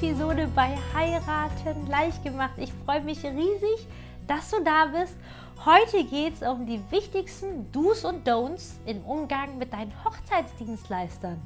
Episode bei Heiraten leicht gemacht. Ich freue mich riesig, dass du da bist. Heute geht es um die wichtigsten Do's und Don'ts im Umgang mit deinen Hochzeitsdienstleistern.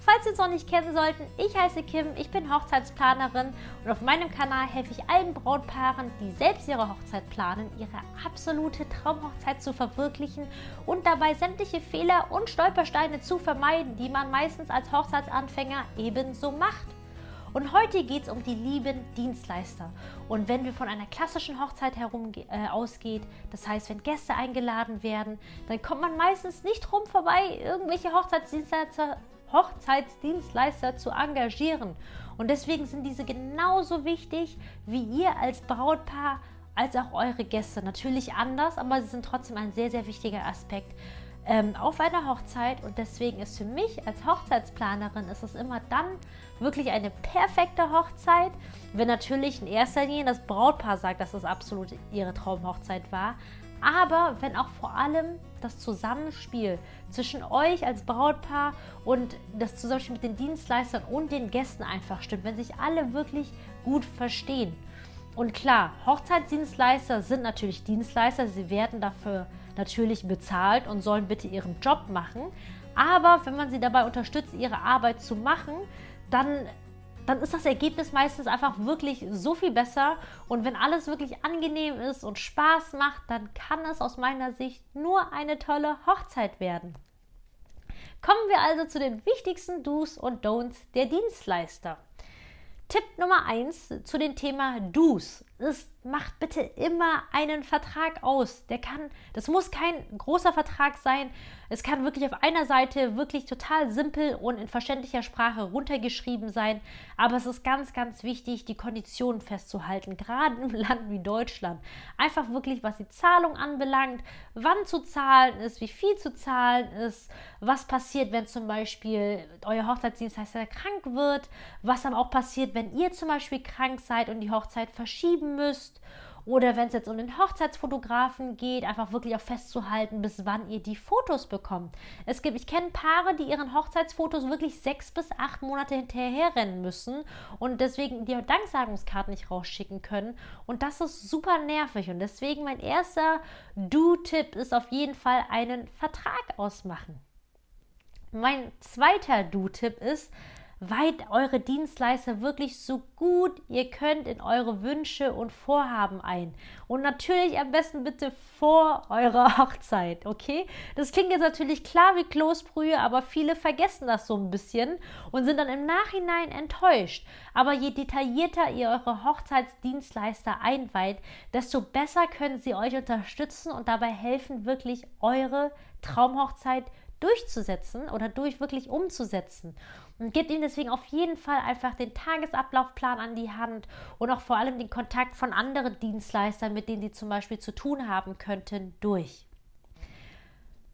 Falls Sie es noch nicht kennen sollten, ich heiße Kim, ich bin Hochzeitsplanerin und auf meinem Kanal helfe ich allen Brautpaaren, die selbst ihre Hochzeit planen, ihre absolute Traumhochzeit zu verwirklichen und dabei sämtliche Fehler und Stolpersteine zu vermeiden, die man meistens als Hochzeitsanfänger ebenso macht. Und heute geht es um die lieben Dienstleister. Und wenn wir von einer klassischen Hochzeit herum äh, ausgeht, das heißt, wenn Gäste eingeladen werden, dann kommt man meistens nicht drum vorbei, irgendwelche Hochzeitsdienstleister, Hochzeitsdienstleister zu engagieren. Und deswegen sind diese genauso wichtig wie ihr als Brautpaar als auch eure Gäste. Natürlich anders, aber sie sind trotzdem ein sehr, sehr wichtiger Aspekt ähm, auf einer Hochzeit und deswegen ist für mich als Hochzeitsplanerin ist es immer dann wirklich eine perfekte Hochzeit, wenn natürlich in erster Linie das Brautpaar sagt, dass es absolut ihre Traumhochzeit war, aber wenn auch vor allem das Zusammenspiel zwischen euch als Brautpaar und das Zusammenspiel mit den Dienstleistern und den Gästen einfach stimmt, wenn sich alle wirklich gut verstehen. Und klar, Hochzeitsdienstleister sind natürlich Dienstleister, sie werden dafür natürlich bezahlt und sollen bitte ihren Job machen. Aber wenn man sie dabei unterstützt, ihre Arbeit zu machen, dann, dann ist das Ergebnis meistens einfach wirklich so viel besser. Und wenn alles wirklich angenehm ist und Spaß macht, dann kann es aus meiner Sicht nur eine tolle Hochzeit werden. Kommen wir also zu den wichtigsten Do's und Don'ts der Dienstleister. Tipp Nummer 1 zu dem Thema Do's ist macht bitte immer einen Vertrag aus. Der kann, das muss kein großer Vertrag sein. Es kann wirklich auf einer Seite wirklich total simpel und in verständlicher Sprache runtergeschrieben sein. Aber es ist ganz, ganz wichtig, die Konditionen festzuhalten, gerade im Land wie Deutschland. Einfach wirklich, was die Zahlung anbelangt, wann zu zahlen ist, wie viel zu zahlen ist, was passiert, wenn zum Beispiel euer Hochzeitsdienstleister krank wird, was dann auch passiert, wenn ihr zum Beispiel krank seid und die Hochzeit verschieben müsst müsst. Oder wenn es jetzt um den Hochzeitsfotografen geht, einfach wirklich auch festzuhalten, bis wann ihr die Fotos bekommt. Es gibt, ich kenne Paare, die ihren Hochzeitsfotos wirklich sechs bis acht Monate hinterher rennen müssen und deswegen die Danksagungskarten nicht rausschicken können. Und das ist super nervig. Und deswegen mein erster Do-Tipp ist auf jeden Fall einen Vertrag ausmachen. Mein zweiter Do-Tipp ist, Weiht eure Dienstleister wirklich so gut ihr könnt in eure Wünsche und Vorhaben ein. Und natürlich am besten bitte vor eurer Hochzeit, okay? Das klingt jetzt natürlich klar wie Kloßbrühe, aber viele vergessen das so ein bisschen und sind dann im Nachhinein enttäuscht. Aber je detaillierter ihr eure Hochzeitsdienstleister einweiht, desto besser können sie euch unterstützen und dabei helfen, wirklich eure Traumhochzeit durchzusetzen oder durch wirklich umzusetzen. Und gebt ihm deswegen auf jeden Fall einfach den Tagesablaufplan an die Hand und auch vor allem den Kontakt von anderen Dienstleistern, mit denen sie zum Beispiel zu tun haben könnten, durch.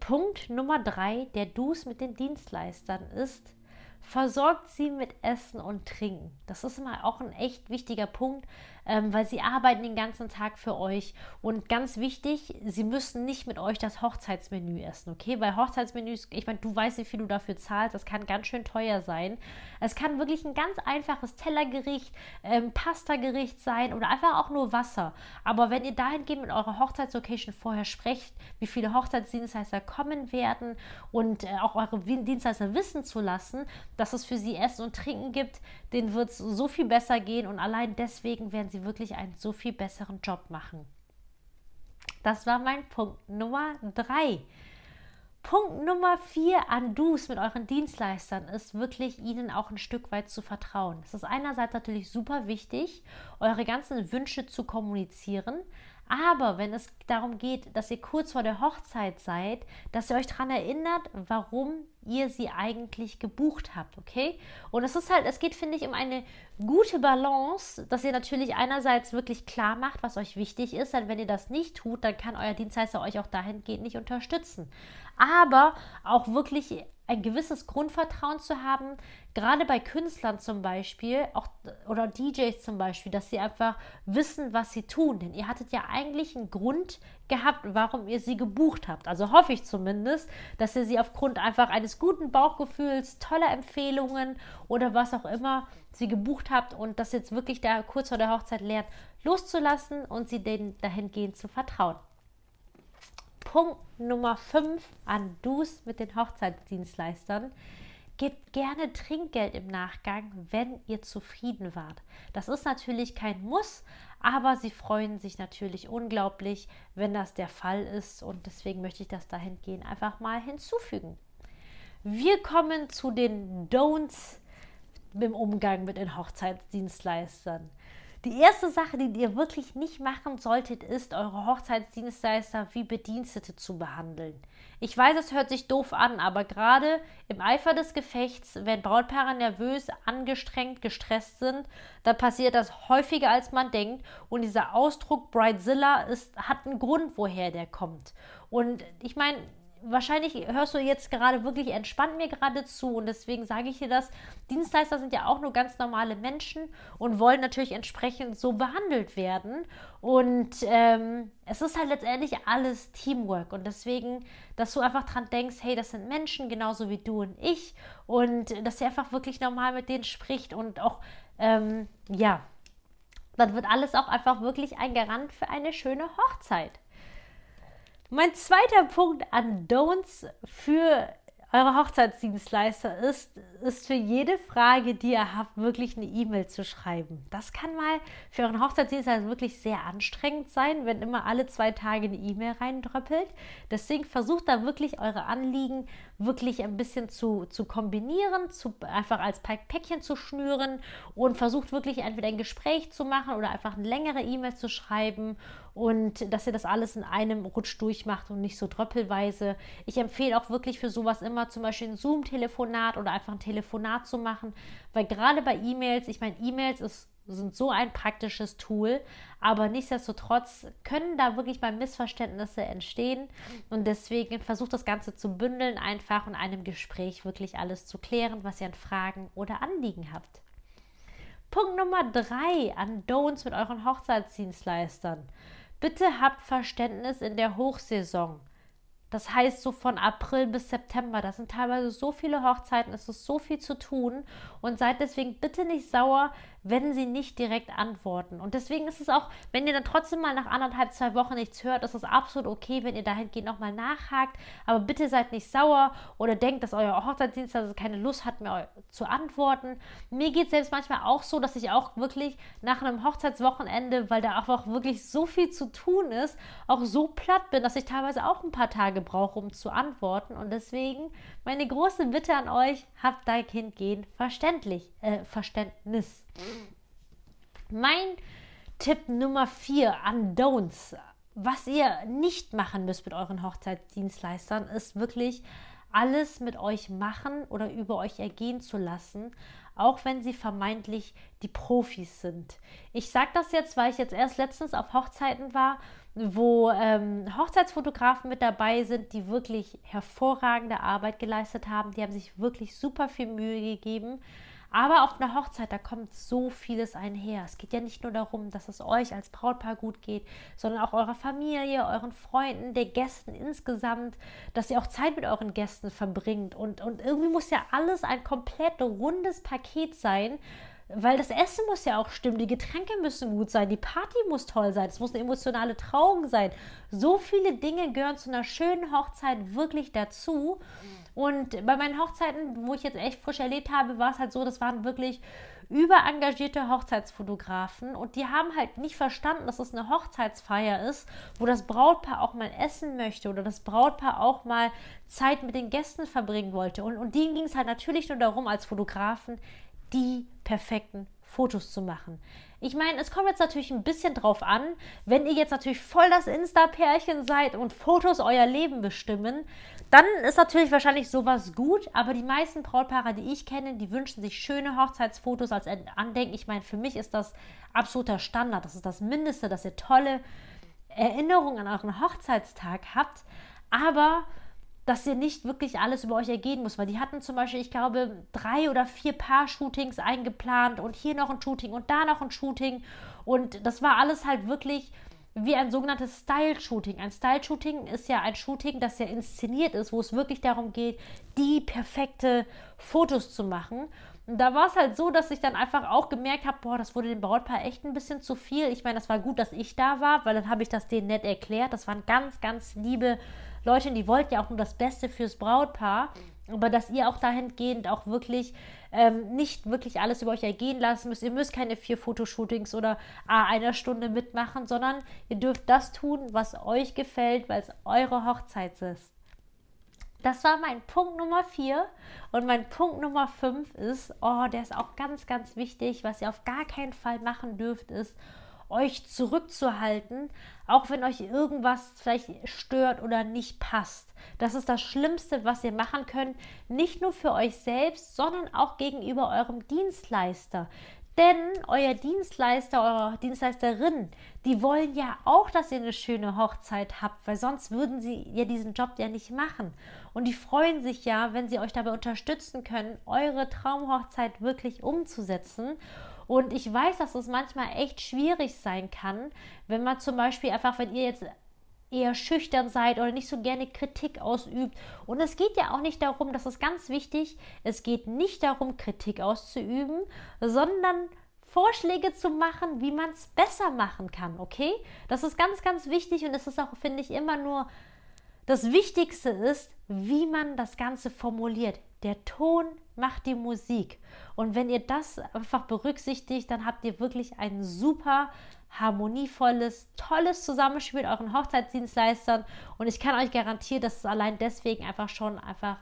Punkt Nummer drei der Dus mit den Dienstleistern ist, versorgt sie mit Essen und Trinken. Das ist immer auch ein echt wichtiger Punkt, ähm, weil sie arbeiten den ganzen Tag für euch. Und ganz wichtig, sie müssen nicht mit euch das Hochzeitsmenü essen, okay? Weil Hochzeitsmenüs, ich meine, du weißt, wie viel du dafür zahlst, das kann ganz schön teuer sein. Es kann wirklich ein ganz einfaches Tellergericht, ähm, Pastagericht sein oder einfach auch nur Wasser. Aber wenn ihr dahingehend mit eurer Hochzeitslocation vorher sprecht, wie viele Hochzeitsdienstleister kommen werden und äh, auch eure Dienstleister wissen zu lassen, dass es für sie Essen und Trinken gibt, denen wird es so viel besser gehen und allein deswegen werden sie wirklich einen so viel besseren Job machen. Das war mein Punkt Nummer drei. Punkt Nummer vier an Dus mit euren Dienstleistern ist wirklich ihnen auch ein Stück weit zu vertrauen. Es ist einerseits natürlich super wichtig, eure ganzen Wünsche zu kommunizieren, aber wenn es darum geht, dass ihr kurz vor der Hochzeit seid, dass ihr euch daran erinnert, warum ihr sie eigentlich gebucht habt, okay? Und es ist halt, es geht, finde ich, um eine gute Balance, dass ihr natürlich einerseits wirklich klar macht, was euch wichtig ist, denn wenn ihr das nicht tut, dann kann euer Dienstleister euch auch dahingehend nicht unterstützen. Aber auch wirklich ein gewisses Grundvertrauen zu haben, gerade bei Künstlern zum Beispiel, auch oder DJs zum Beispiel, dass sie einfach wissen, was sie tun. Denn ihr hattet ja eigentlich einen Grund gehabt, warum ihr sie gebucht habt. Also hoffe ich zumindest, dass ihr sie aufgrund einfach eines guten Bauchgefühls, toller Empfehlungen oder was auch immer sie gebucht habt und das jetzt wirklich da kurz vor der Hochzeit lernt, loszulassen und sie denen dahingehend zu vertrauen. Punkt Nummer 5 an Dus mit den Hochzeitsdienstleistern. Gebt gerne Trinkgeld im Nachgang, wenn ihr zufrieden wart. Das ist natürlich kein Muss, aber sie freuen sich natürlich unglaublich, wenn das der Fall ist und deswegen möchte ich das dahingehend einfach mal hinzufügen. Wir kommen zu den Don'ts im Umgang mit den Hochzeitsdienstleistern. Die erste Sache, die ihr wirklich nicht machen solltet, ist, eure Hochzeitsdienstleister wie Bedienstete zu behandeln. Ich weiß, es hört sich doof an, aber gerade im Eifer des Gefechts, wenn Brautpaare nervös, angestrengt, gestresst sind, dann passiert das häufiger, als man denkt. Und dieser Ausdruck Bridezilla ist, hat einen Grund, woher der kommt. Und ich meine, wahrscheinlich hörst du jetzt gerade wirklich entspannt mir gerade zu und deswegen sage ich dir das. Dienstleister sind ja auch nur ganz normale Menschen und wollen natürlich entsprechend so behandelt werden. Und ähm, es ist halt letztendlich alles Teamwork und deswegen, dass du einfach dran denkst, hey, das sind Menschen genauso wie du und ich und dass ihr einfach wirklich normal mit denen spricht und auch, ähm, ja, dann wird alles auch einfach wirklich ein Garant für eine schöne Hochzeit. Mein zweiter Punkt an Don'ts für eure Hochzeitsdienstleister ist, ist für jede Frage, die ihr habt, wirklich eine E-Mail zu schreiben. Das kann mal für euren Hochzeitsdienstleister wirklich sehr anstrengend sein, wenn immer alle zwei Tage eine E-Mail reindröppelt. Deswegen versucht da wirklich eure Anliegen wirklich ein bisschen zu, zu kombinieren, zu, einfach als Päckchen zu schnüren und versucht wirklich entweder ein Gespräch zu machen oder einfach eine längere E-Mail zu schreiben und dass ihr das alles in einem Rutsch durchmacht und nicht so dröppelweise. Ich empfehle auch wirklich für sowas immer zum Beispiel ein Zoom-Telefonat oder einfach ein Telefonat zu machen, weil gerade bei E-Mails, ich meine, E-Mails ist sind so ein praktisches Tool, aber nichtsdestotrotz können da wirklich mal Missverständnisse entstehen und deswegen versucht das Ganze zu bündeln einfach und einem Gespräch wirklich alles zu klären, was ihr an Fragen oder Anliegen habt. Punkt Nummer drei an Don'ts mit euren Hochzeitsdienstleistern. Bitte habt Verständnis in der Hochsaison. Das heißt, so von April bis September, das sind teilweise so viele Hochzeiten, es ist so viel zu tun. Und seid deswegen bitte nicht sauer, wenn sie nicht direkt antworten. Und deswegen ist es auch, wenn ihr dann trotzdem mal nach anderthalb, zwei Wochen nichts hört, ist es absolut okay, wenn ihr dahingehend nochmal nachhakt. Aber bitte seid nicht sauer oder denkt, dass euer Hochzeitsdienst also keine Lust hat, mir zu antworten. Mir geht es selbst manchmal auch so, dass ich auch wirklich nach einem Hochzeitswochenende, weil da einfach wirklich so viel zu tun ist, auch so platt bin, dass ich teilweise auch ein paar Tage brauche, um zu antworten. Und deswegen meine große Bitte an euch, habt dein Kind gehen verständlich, äh, Verständnis. Mein Tipp Nummer 4 an Don'ts, was ihr nicht machen müsst mit euren Hochzeitsdienstleistern, ist wirklich alles mit euch machen oder über euch ergehen zu lassen, auch wenn sie vermeintlich die Profis sind. Ich sage das jetzt, weil ich jetzt erst letztens auf Hochzeiten war, wo ähm, Hochzeitsfotografen mit dabei sind, die wirklich hervorragende Arbeit geleistet haben. Die haben sich wirklich super viel Mühe gegeben. Aber auf einer Hochzeit, da kommt so vieles einher. Es geht ja nicht nur darum, dass es euch als Brautpaar gut geht, sondern auch eurer Familie, euren Freunden, der Gästen insgesamt, dass ihr auch Zeit mit euren Gästen verbringt. Und, und irgendwie muss ja alles ein komplett rundes Paket sein, weil das Essen muss ja auch stimmen, die Getränke müssen gut sein, die Party muss toll sein, es muss eine emotionale Trauung sein. So viele Dinge gehören zu einer schönen Hochzeit wirklich dazu. Und bei meinen Hochzeiten, wo ich jetzt echt frisch erlebt habe, war es halt so, das waren wirklich überengagierte Hochzeitsfotografen und die haben halt nicht verstanden, dass es eine Hochzeitsfeier ist, wo das Brautpaar auch mal essen möchte oder das Brautpaar auch mal Zeit mit den Gästen verbringen wollte. Und, und denen ging es halt natürlich nur darum, als Fotografen die perfekten Fotos zu machen. Ich meine, es kommt jetzt natürlich ein bisschen drauf an, wenn ihr jetzt natürlich voll das Insta-Pärchen seid und Fotos euer Leben bestimmen, dann ist natürlich wahrscheinlich sowas gut, aber die meisten Brautpaare, die ich kenne, die wünschen sich schöne Hochzeitsfotos als Andenken. Ich meine, für mich ist das absoluter Standard. Das ist das Mindeste, dass ihr tolle Erinnerungen an euren Hochzeitstag habt. Aber dass ihr nicht wirklich alles über euch ergehen muss, weil die hatten zum Beispiel, ich glaube, drei oder vier Paar-Shootings eingeplant und hier noch ein Shooting und da noch ein Shooting und das war alles halt wirklich wie ein sogenanntes Style-Shooting. Ein Style-Shooting ist ja ein Shooting, das ja inszeniert ist, wo es wirklich darum geht, die perfekte Fotos zu machen. Und da war es halt so, dass ich dann einfach auch gemerkt habe, boah, das wurde dem Brautpaar echt ein bisschen zu viel. Ich meine, das war gut, dass ich da war, weil dann habe ich das denen nett erklärt. Das waren ganz, ganz liebe Leute, die wollten ja auch nur das Beste fürs Brautpaar. Aber dass ihr auch dahingehend auch wirklich ähm, nicht wirklich alles über euch ergehen lassen müsst. Ihr müsst keine vier Fotoshootings oder ah, einer Stunde mitmachen, sondern ihr dürft das tun, was euch gefällt, weil es eure Hochzeit ist. Das war mein Punkt Nummer 4. Und mein Punkt Nummer 5 ist, oh, der ist auch ganz, ganz wichtig. Was ihr auf gar keinen Fall machen dürft, ist, euch zurückzuhalten, auch wenn euch irgendwas vielleicht stört oder nicht passt. Das ist das Schlimmste, was ihr machen könnt, nicht nur für euch selbst, sondern auch gegenüber eurem Dienstleister. Denn euer Dienstleister, eure Dienstleisterin, die wollen ja auch, dass ihr eine schöne Hochzeit habt, weil sonst würden sie ja diesen Job ja nicht machen. Und die freuen sich ja, wenn sie euch dabei unterstützen können, eure Traumhochzeit wirklich umzusetzen. Und ich weiß, dass es manchmal echt schwierig sein kann, wenn man zum Beispiel einfach, wenn ihr jetzt eher schüchtern seid oder nicht so gerne Kritik ausübt. Und es geht ja auch nicht darum, das ist ganz wichtig, es geht nicht darum, Kritik auszuüben, sondern Vorschläge zu machen, wie man es besser machen kann, okay? Das ist ganz, ganz wichtig und es ist auch, finde ich, immer nur das Wichtigste ist, wie man das Ganze formuliert. Der Ton macht die Musik. Und wenn ihr das einfach berücksichtigt, dann habt ihr wirklich ein super harmonievolles, tolles Zusammenspiel mit euren Hochzeitsdienstleistern. Und ich kann euch garantieren, dass es allein deswegen einfach schon einfach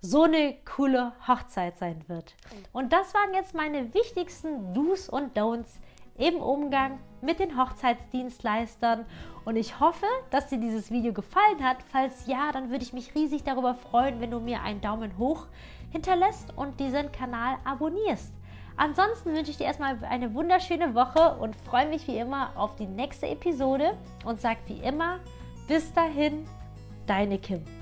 so eine coole Hochzeit sein wird. Und das waren jetzt meine wichtigsten Do's und Don'ts im Umgang mit den Hochzeitsdienstleistern. Und ich hoffe, dass dir dieses Video gefallen hat. Falls ja, dann würde ich mich riesig darüber freuen, wenn du mir einen Daumen hoch hinterlässt und diesen Kanal abonnierst. Ansonsten wünsche ich dir erstmal eine wunderschöne Woche und freue mich wie immer auf die nächste Episode und sag wie immer, bis dahin, deine Kim.